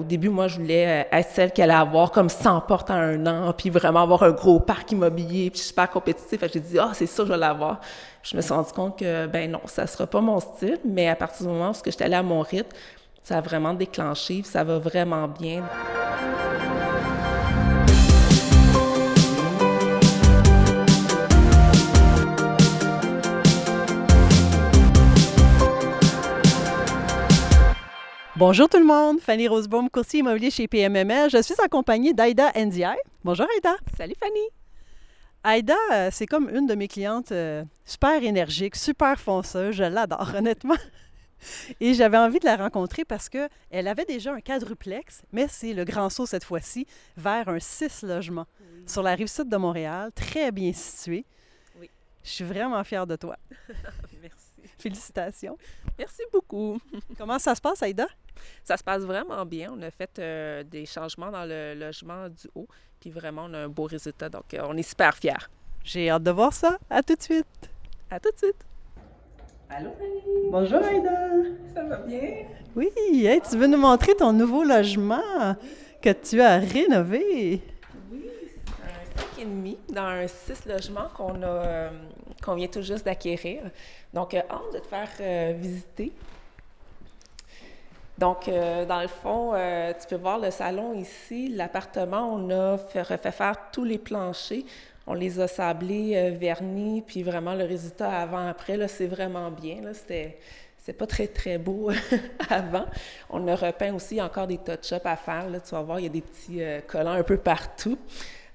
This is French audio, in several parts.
Au début, moi, je voulais euh, être celle qui allait avoir comme 100 portes en un an, puis vraiment avoir un gros parc immobilier, puis super compétitif. J'ai dit, ah, c'est ça, je vais l'avoir. Je me suis rendu compte que, ben non, ça sera pas mon style, mais à partir du moment où j'étais allée à mon rythme, ça a vraiment déclenché, ça va vraiment bien. Bonjour tout le monde, Fanny Rosebaum, courtier immobilier chez PMML. Je suis accompagnée d'Aïda NDI. Bonjour Aïda. Salut Fanny. Aïda, euh, c'est comme une de mes clientes euh, super énergique, super fonceuse. Je l'adore, honnêtement. Et j'avais envie de la rencontrer parce qu'elle avait déjà un quadruplex, mais c'est le grand saut cette fois-ci vers un six logements sur la rive sud de Montréal, très bien situé. Oui. Je suis vraiment fière de toi. Merci. Félicitations. Merci beaucoup. Comment ça se passe, Aïda? Ça se passe vraiment bien. On a fait euh, des changements dans le logement du haut, puis vraiment, on a un beau résultat. Donc, euh, on est super fiers. J'ai hâte de voir ça. À tout de suite. À tout de suite. Allô? Bonjour, Aïda. Ça va bien? Oui, hey, tu veux nous montrer ton nouveau logement que tu as rénové? Oui, c'est un 5,5 dans un 6 logements qu'on a, euh, qu'on vient tout juste d'acquérir. Donc, euh, hâte de te faire euh, visiter. Donc, dans le fond, tu peux voir le salon ici. L'appartement, on a fait, refait faire tous les planchers. On les a sablés, euh, vernis, puis vraiment le résultat avant-après, là, c'est vraiment bien. Là, c'était, pas très, très beau avant. On a repeint aussi, il y a encore des touch-ups à faire. Là, tu vas voir, il y a des petits collants un peu partout.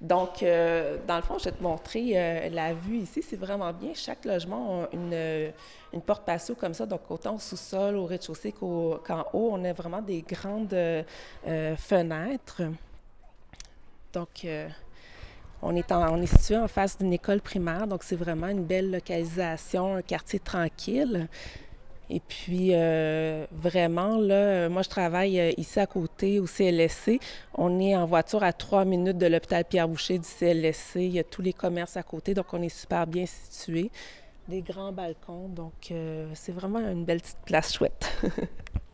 Donc, euh, dans le fond, je vais te montrer euh, la vue ici. C'est vraiment bien. Chaque logement a une, euh, une porte patio comme ça. Donc, autant au sous-sol, au rez-de-chaussée qu'en haut, on a vraiment des grandes fenêtres. Donc, on est, en- on est situé en face d'une école primaire. Donc, c'est vraiment une belle localisation, un quartier tranquille. Et puis, euh, vraiment, là, moi, je travaille euh, ici à côté au CLSC. On est en voiture à trois minutes de l'hôpital Pierre-Boucher du CLSC. Il y a tous les commerces à côté, donc on est super bien situé. Des grands balcons, donc euh, c'est vraiment une belle petite place chouette.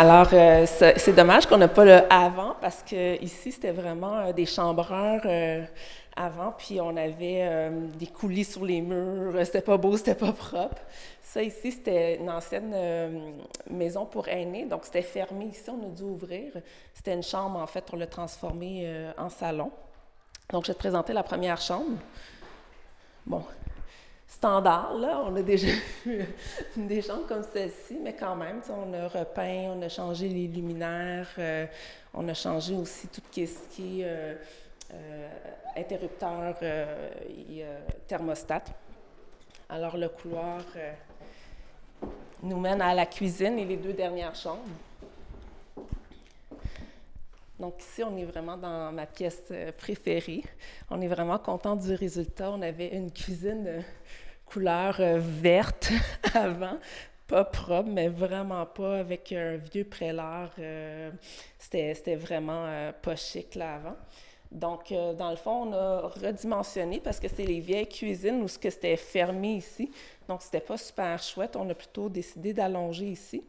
Alors, euh, c'est dommage qu'on n'a pas le avant parce que ici c'était vraiment euh, des chambreurs euh, avant, puis on avait des coulis sur les murs, c'était pas beau, c'était pas propre. Ça ici, c'était une ancienne maison pour aînés, donc c'était fermé ici, on a dû ouvrir. C'était une chambre, en fait, on l'a transformée en salon. Donc, je vais te présenter la première chambre. Bon, standard, on a déjà vu des chambres comme celle-ci, mais quand même, on a repeint, on a changé les luminaires, euh, on a changé aussi tout ce qui est euh, euh, interrupteur et thermostat. Alors, le couloir nous mène à la cuisine et les deux dernières chambres. Donc ici, on est vraiment dans ma pièce euh, préférée. On est vraiment content du résultat. On avait une cuisine euh, couleur euh, verte avant, pas propre, mais vraiment pas avec un vieux prélat. euh, C'était vraiment pas chic là avant. Donc, dans le fond, on a redimensionné parce que c'est les vieilles cuisines où c'était fermé ici. Donc, c'était pas super chouette. On a plutôt décidé d'allonger ici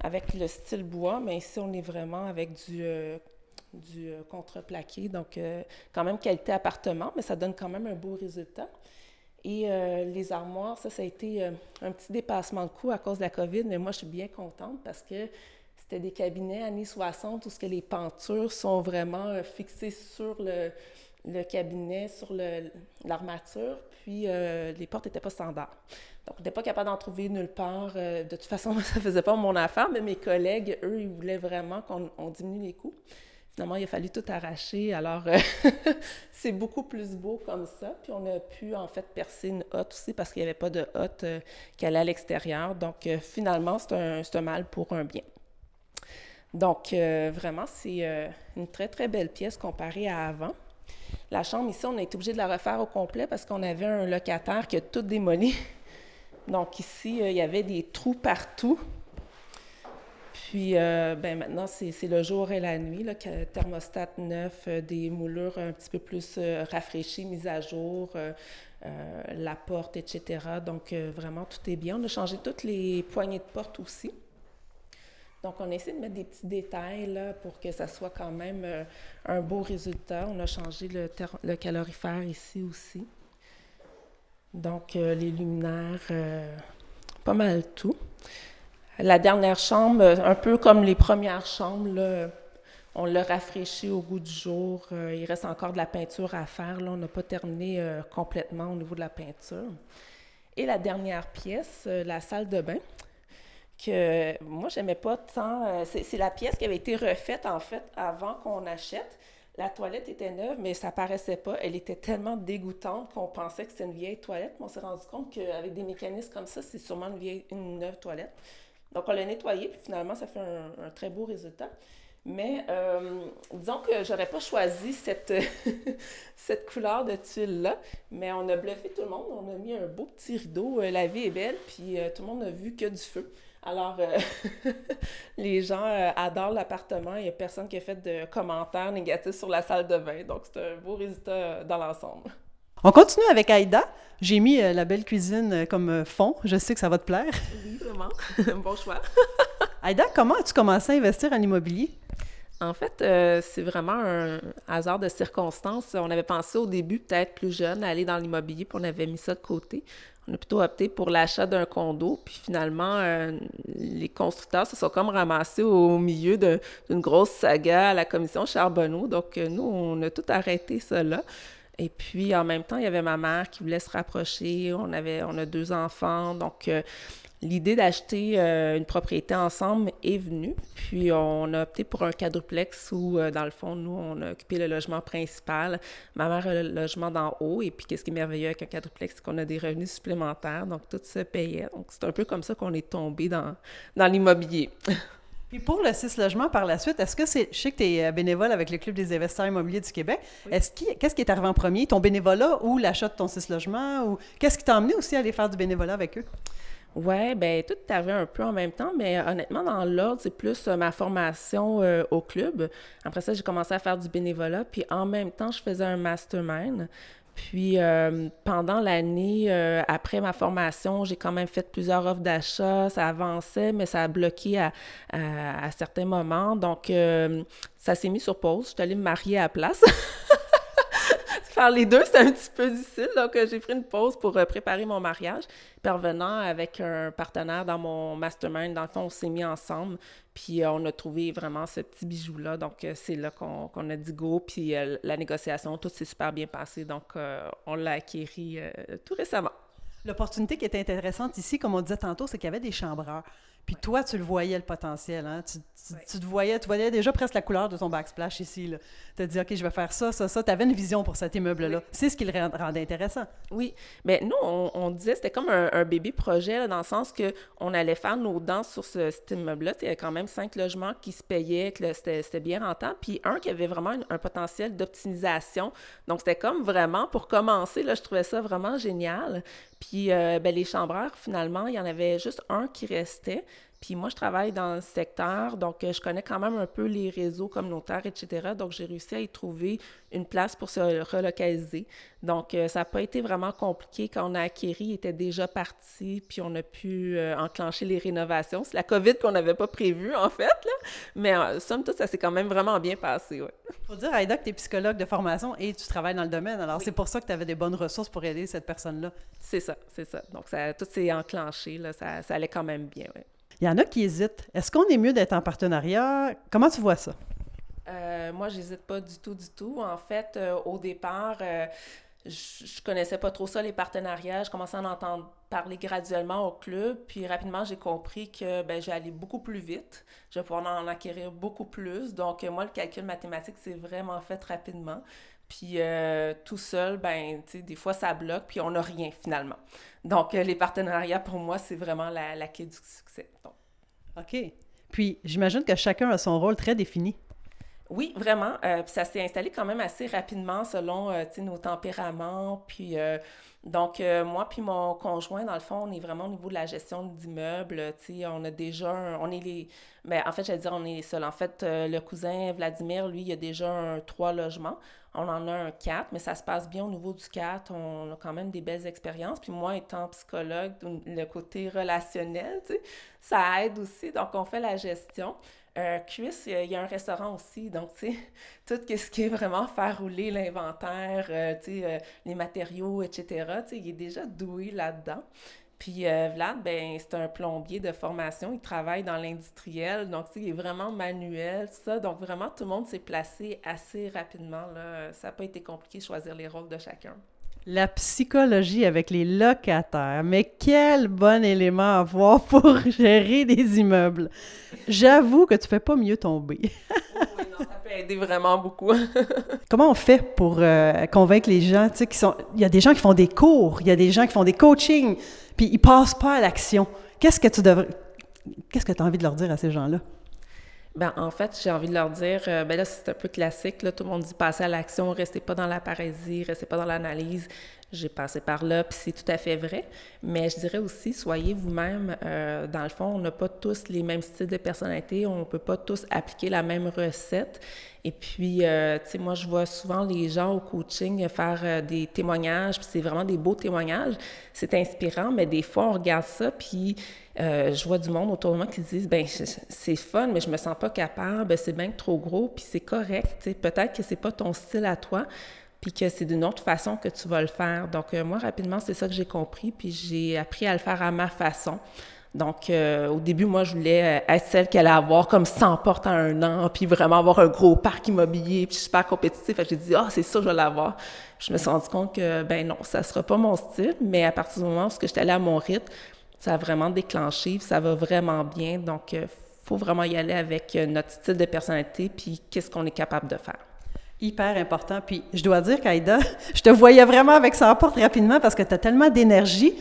avec le style bois, mais ici, on est vraiment avec du, du euh, contreplaqué. Donc, euh, quand même qualité appartement, mais ça donne quand même un beau résultat. Et euh, les armoires, ça, ça a été un petit dépassement de coût à cause de la COVID, mais moi, je suis bien contente parce que c'était des cabinets années 60 où ce que les pentures sont vraiment fixées sur le, le cabinet, sur l'armature, puis les portes n'étaient pas standards. Donc, on n'était pas capable d'en trouver nulle part. De toute façon, ça ne faisait pas mon affaire, mais mes collègues, eux, ils voulaient vraiment qu'on on diminue les coûts. Finalement, il a fallu tout arracher. Alors, euh, c'est beaucoup plus beau comme ça. Puis, on a pu, en fait, percer une hotte aussi parce qu'il n'y avait pas de hotte euh, qui allait à l'extérieur. Donc, euh, finalement, c'est un, un mal pour un bien. Donc, euh, vraiment, c'est une très, très belle pièce comparée à avant. La chambre ici, on a été obligé de la refaire au complet parce qu'on avait un locataire qui a tout démoli. Donc ici, il y avait des trous partout. Puis euh, ben, maintenant, c'est le jour et la nuit, là, thermostat neuf, euh, des moulures un petit peu plus euh, rafraîchies, mises à jour, la porte, etc. Donc vraiment, tout est bien. On a changé toutes les poignées de porte aussi. Donc, on essaie de mettre des petits détails là, pour que ça soit quand même un beau résultat. On a changé le, le calorifère ici aussi. Donc, les luminaires, pas mal tout. La dernière chambre, un peu comme les premières chambres, on l'a rafraîchi au goût du jour. Euh, il reste encore de la peinture à faire. Là. On n'a pas terminé euh, complètement au niveau de la peinture. Et la dernière pièce, euh, la salle de bain, que moi, j'aimais pas tant. c'est la pièce qui avait été refaite, en fait, avant qu'on achète. La toilette était neuve, mais ça paraissait pas. Elle était tellement dégoûtante qu'on pensait que c'était une vieille toilette. On s'est rendu compte qu'avec des mécanismes comme ça, c'est sûrement une, vieille, une neuve toilette. Donc, on l'a nettoyé, puis finalement, ça fait un, très beau résultat. Mais euh, disons que j'aurais pas choisi cette, cette couleur de tuile-là, mais on a bluffé tout le monde. On a mis un beau petit rideau. Euh, la vie est belle, puis euh, tout le monde n'a vu que du feu. Alors, les gens adorent l'appartement. Il n'y a personne qui a fait de commentaires négatifs sur la salle de bain. Donc, c'est un beau résultat dans l'ensemble. On continue avec Aïda. J'ai mis euh, la belle cuisine euh, comme euh, fond. Je sais que ça va te plaire. Oui, vraiment. bon choix. Aïda, comment as-tu commencé à investir en immobilier? En fait, c'est vraiment un hasard de circonstances. On avait pensé au début, peut-être plus jeune, à aller dans l'immobilier, puis on avait mis ça de côté. On a plutôt opté pour l'achat d'un condo, puis finalement, les constructeurs se sont comme ramassés au milieu d'une grosse saga à la commission Charbonneau. Donc, nous, on a tout arrêté cela. Et puis, en même temps, il y avait ma mère qui voulait se rapprocher. On, avait, on a deux enfants. Donc, euh, l'idée d'acheter euh, une propriété ensemble est venue. Puis, on a opté pour un quadruplex où, euh, dans le fond, nous, on a occupé le logement principal. Ma mère a le logement d'en haut. Et puis, qu'est-ce qui est merveilleux avec un quadruplex, c'est qu'on a des revenus supplémentaires. Donc, tout se payait. Donc, c'est un peu comme ça qu'on est tombé dans, dans l'immobilier. Puis pour le 6 logements par la suite, est-ce que c'est. Je sais que tu es euh, bénévole avec le Club des investisseurs immobiliers du Québec. Est-ce qu'est-ce qui est arrivé en premier, ton bénévolat ou l'achat de ton 6 logements? Ou qu'est-ce qui t'a amené aussi à aller faire du bénévolat avec eux? Oui, bien, tout est arrivé un peu en même temps, mais honnêtement, dans l'ordre, c'est plus euh, ma formation euh, au club. Après ça, j'ai commencé à faire du bénévolat, puis en même temps, je faisais un mastermind. Puis euh, pendant l'année, euh, après ma formation, j'ai quand même fait plusieurs offres d'achat. Ça avançait, mais ça a bloqué à, à, certains moments. Donc, euh, ça s'est mis sur pause. Je suis allée me marier à la place. Faire les deux, c'était un petit peu difficile. Donc, j'ai pris une pause pour préparer mon mariage. Puis avec un partenaire dans mon mastermind, dans le fond, on s'est mis ensemble. Puis euh, on a trouvé vraiment ce petit bijou-là. Donc, euh, c'est là qu'on a dit go. Puis euh, la négociation, tout s'est super bien passé. Donc, on l'a acquéri tout récemment. L'opportunité qui est intéressante ici, comme on disait tantôt, c'est qu'il y avait des chambreurs. Puis toi, tu le voyais, le potentiel. Hein? Tu, tu, te voyais, tu voyais déjà presque la couleur de ton backsplash ici. Tu as dit, OK, je vais faire ça, ça, ça. Tu avais une vision pour cet immeuble-là. C'est ce qui le rendait intéressant. Oui. Mais nous, on, on disait, c'était comme un, bébé projet, dans le sens qu'on allait faire nos dents sur ce, cet immeuble-là. Il y avait quand même cinq logements qui se payaient, que c'était bien rentable. Puis un qui avait vraiment un, potentiel d'optimisation. Donc, c'était comme vraiment, pour commencer, là, je trouvais ça vraiment génial. Puis euh, ben, les chambreurs, finalement, il y en avait juste un qui restait. Puis moi, je travaille dans le secteur, donc euh, je connais quand même un peu les réseaux communautaires, etc. Donc, j'ai réussi à y trouver une place pour se relocaliser. Donc, euh, ça n'a pas été vraiment compliqué. Quand on a acquéri, il était déjà parti, puis on a pu enclencher les rénovations. C'est la COVID qu'on n'avait pas prévue, en fait, là. Mais somme toute, ça s'est quand même vraiment bien passé, oui. faut dire, Aïda, que tu es psychologue de formation et tu travailles dans le domaine. Alors, c'est pour ça que tu avais des bonnes ressources pour aider cette personne-là. C'est ça, c'est ça. Donc, ça, tout s'est enclenché, là, ça, ça allait quand même bien, oui. Il y en a qui hésitent. Est-ce qu'on est mieux d'être en partenariat? Comment tu vois ça? Euh, moi, j'hésite pas du tout, du tout. En fait, euh, au départ, euh, je, connaissais pas trop ça, les partenariats. Je commençais à en entendre parler graduellement au club. Puis rapidement, j'ai compris que ben, j'allais beaucoup plus vite. Je vais pouvoir en acquérir beaucoup plus. Donc, moi, le calcul mathématique, c'est vraiment fait rapidement. Puis euh, tout seul, ben, tu sais, des fois, ça bloque, puis on n'a rien finalement. Donc, euh, les partenariats, pour moi, c'est vraiment la, la, clé du succès. OK. Puis, j'imagine que chacun a son rôle très défini. Oui, vraiment. Euh, puis ça s'est installé quand même assez rapidement selon euh, nos tempéraments. Puis euh, donc, moi puis mon conjoint, dans le fond, on est vraiment au niveau de la gestion d'immeubles. On a déjà, on est les, mais ben, en fait, j'allais dire, on est seul. En fait, le cousin Vladimir, lui, il a déjà un trois logements. On en a un quatre, mais ça se passe bien au niveau du quatre. On a quand même des belles expériences. Puis moi, étant psychologue, le côté relationnel, ça aide aussi. Donc, on fait la gestion. Euh, Cuisse, il y a un restaurant aussi, donc, tu tout ce qui est vraiment faire rouler l'inventaire, euh, tu sais, euh, les matériaux, etc., tu sais, il est déjà doué là-dedans. Puis euh, Vlad, ben, c'est un plombier de formation, il travaille dans l'industriel, donc, il est vraiment manuel, ça. Donc, vraiment, tout le monde s'est placé assez rapidement. Ça n'a pas été compliqué de choisir les rôles de chacun. La psychologie avec les locataires. Mais quel bon élément à avoir pour gérer des immeubles. J'avoue que tu fais pas mieux tomber. aider vraiment beaucoup. Comment on fait pour euh, convaincre les gens, tu sais, qui sont... Il y a des gens qui font des cours, il y a des gens qui font des coachings, puis ils passent pas à l'action. Qu'est-ce que tu devrais... Qu'est-ce que tu as envie de leur dire à ces gens-là? Ben, en fait, j'ai envie de leur dire, euh, ben là, c'est un peu classique, là, tout le monde dit passer à l'action, restez pas dans la parésie, restez pas dans l'analyse. J'ai passé par là, puis c'est tout à fait vrai. Mais je dirais aussi, soyez vous-même. Euh, dans le fond, on n'a pas tous les mêmes styles de personnalité, on ne peut pas tous appliquer la même recette. Et puis, euh, tu sais, moi, je vois souvent les gens au coaching faire des témoignages, puis c'est vraiment des beaux témoignages. C'est inspirant, mais des fois, on regarde ça, puis euh, je vois du monde autour de moi qui disent ben c'est fun, mais je me sens pas capable, c'est bien trop gros, puis c'est correct. Peut-être que c'est pas ton style à toi, puis que c'est d'une autre façon que tu vas le faire. Donc, euh, moi, rapidement, c'est ça que j'ai compris, puis j'ai appris à le faire à ma façon. Donc, euh, au début, moi, je voulais être celle qui allait avoir comme 100 portes en un an, puis vraiment avoir un gros parc immobilier, puis super compétitif. J'ai dit, ah, c'est ça, je vais l'avoir. Je me suis rendu compte que, ben non, ça sera pas mon style, mais à partir du moment où j'étais allée à mon rythme, ça a vraiment déclenché, ça va vraiment bien. Donc, il euh, faut vraiment y aller avec euh, notre style de personnalité, puis qu'est-ce qu'on est capable de faire. Hyper important. Puis, je dois dire qu'Aïda, je te voyais vraiment avec ça porte rapidement parce que tu as tellement d'énergie.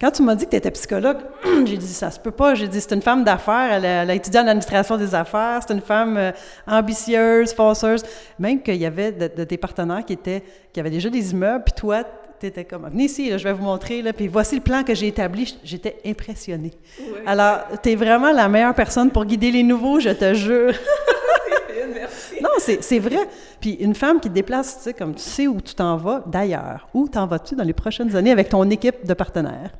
Quand tu m'as dit que tu étais psychologue, j'ai dit ça se peut pas. J'ai dit c'est une femme d'affaires, elle, a étudié en administration des affaires, c'est une femme euh, ambitieuse, fonceuse. Même qu'il y avait de, de, tes partenaires qui étaient qui avaient déjà des immeubles, puis toi, tu étais comme, venez ici, je vais vous montrer, là, puis voici le plan que j'ai établi. J'étais impressionnée. Alors, tu es vraiment la meilleure personne pour guider les nouveaux, je te jure. Merci. C'est vrai. Puis une femme qui te déplace, tu sais, comme tu sais où tu t'en vas d'ailleurs. Où t'en vas-tu dans les prochaines années avec ton équipe de partenaires?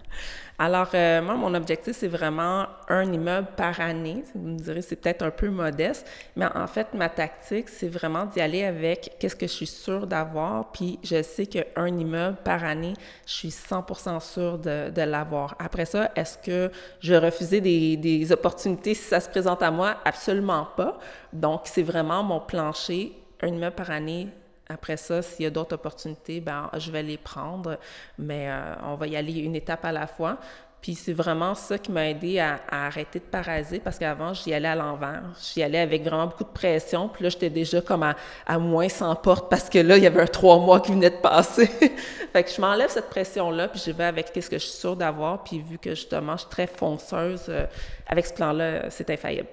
Alors, euh, moi, mon objectif, c'est vraiment un immeuble par année. Vous me direz, c'est peut-être un peu modeste, mais en fait, ma tactique, c'est vraiment d'y aller avec qu'est-ce que je suis sûre d'avoir, puis je sais qu'un immeuble par année, je suis 100 sûre de, de l'avoir. Après ça, est-ce que je refuser des, des opportunités si ça se présente à moi? Absolument pas. Donc, c'est vraiment mon plancher, un immeuble par année, après ça, s'il y a d'autres opportunités, ben, je vais les prendre, mais euh, on va y aller une étape à la fois. Puis c'est vraiment ça qui m'a aidé à, arrêter de paraser parce qu'avant, j'y allais à l'envers. J'y allais avec vraiment beaucoup de pression. Puis là, j'étais déjà comme à, moins 100 portes parce que là, il y avait un trois mois qui venait de passer. fait que je m'enlève cette pression-là, puis je vais avec ce que je suis sûre d'avoir. Puis vu que justement, je suis très fonceuse, euh, avec ce plan-là, c'est infaillible.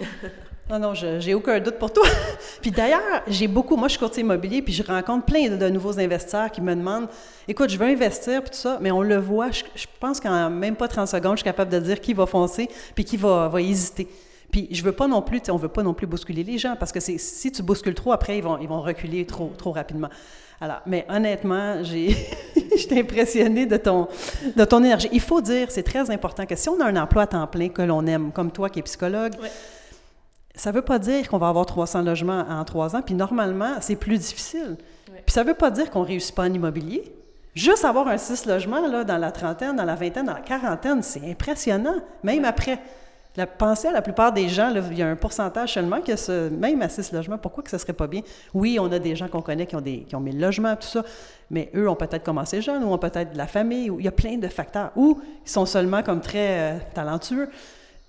Non, non, j'ai aucun doute pour toi. puis d'ailleurs, j'ai beaucoup, moi je suis courtier immobilier, puis je rencontre plein de, nouveaux investisseurs qui me demandent, écoute, je veux investir, puis tout ça, mais on le voit, je, pense qu'en même pas 30 secondes, je suis capable de dire qui va foncer, puis qui va, va hésiter. Puis je veux pas non plus, on veut pas non plus bousculer les gens, parce que si tu bouscules trop, après, ils vont, ils vont reculer trop, trop rapidement. Alors, mais honnêtement, j'ai, j'étais impressionnée de ton, de ton énergie. Il faut dire, c'est très important que si on a un emploi à temps plein que l'on aime, comme toi qui es psychologue, ça ne veut pas dire qu'on va avoir 300 logements en trois ans, puis normalement, c'est plus difficile. Puis ça ne veut pas dire qu'on ne réussit pas en immobilier. Juste avoir un 6 logements là, dans la trentaine, dans la vingtaine, dans la quarantaine, c'est impressionnant, même après. La, pensez à la plupart des gens, il y a un pourcentage seulement que ce, même à 6 logements, pourquoi que ce ne serait pas bien? Oui, on a des gens qu'on connaît qui ont, des, qui ont mis le logement, tout ça, mais eux ont peut-être commencé jeunes ou ont peut-être de la famille, ou il y a plein de facteurs, ou ils sont seulement comme très euh, talentueux.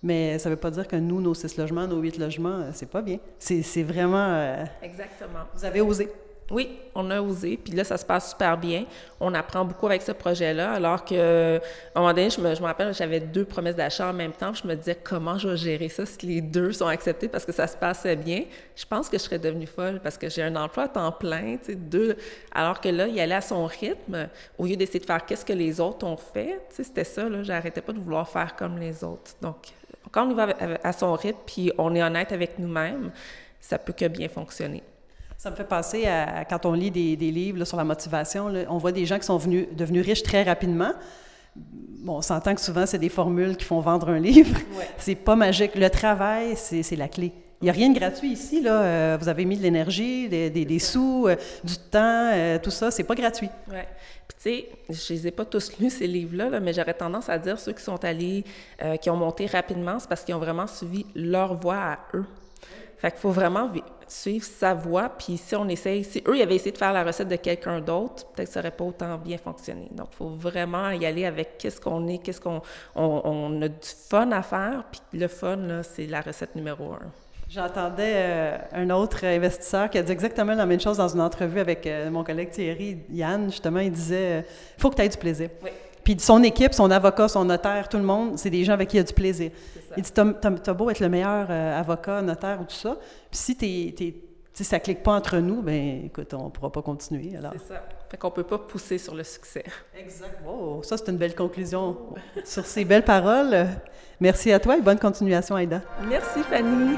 Mais ça ne veut pas dire que nous, nos six logements, nos huit logements, euh, c'est pas bien. C'est vraiment. Euh, Exactement. Vous avez osé. Oui, on a osé, puis là, ça se passe super bien. On apprend beaucoup avec ce projet-là, alors que, à un moment donné, je me, je me rappelle, j'avais deux promesses d'achat en même temps, puis je me disais comment je vais gérer ça si les deux sont acceptés parce que ça se passait bien? Je pense que je serais devenue folle parce que j'ai un emploi à temps plein, tu sais, deux. Alors que là, il allait à son rythme, au lieu d'essayer de faire qu'est-ce que les autres ont fait, tu sais, c'était ça, là, j'arrêtais pas de vouloir faire comme les autres. Donc, quand on va à son rythme, puis on est honnête avec nous-mêmes, ça peut que bien fonctionner. Ça me fait penser à quand on lit des, livres sur la motivation, on voit des gens qui sont venus, devenus riches très rapidement. Bon, on s'entend que souvent, c'est des formules qui font vendre un livre. C'est pas magique. Le travail, c'est la clé. Il n'y a rien de gratuit ici. Là. Euh, vous avez mis de l'énergie, des, sous, euh, du temps, euh, tout ça. C'est pas gratuit. Oui. Puis, tu sais, je les ai pas tous lus, ces livres-là, mais j'aurais tendance à dire ceux qui sont allés, qui ont monté rapidement, c'est parce qu'ils ont vraiment suivi leur voie à eux. Fait qu'il faut vraiment suivre sa voie. Puis si on essaye, si eux, ils avaient essayé de faire la recette de quelqu'un d'autre, peut-être que ça n'aurait pas autant bien fonctionné. Donc, il faut vraiment y aller avec qu'est-ce qu'on est, qu'est-ce qu'on on, a du fun à faire. Puis le fun, là, c'est la recette numéro un. J'entendais euh, un autre investisseur qui a dit exactement la même chose dans une entrevue avec euh, mon collègue Thierry Yann. Justement, il disait il euh, faut que tu aies du plaisir. Oui. Puis son équipe, son avocat, son notaire, tout le monde, c'est des gens avec qui il a du plaisir. Il dit T'as beau être le meilleur euh, avocat, notaire ou tout ça, puis si t'es, t'es, ça ne clique pas entre nous, ben écoute, on ne pourra pas continuer. Alors. C'est ça. Fait qu'on ne peut pas pousser sur le succès. Exact. Oh, ça, c'est une belle conclusion. sur ces belles paroles, merci à toi et bonne continuation, Aïda. Merci, Fanny.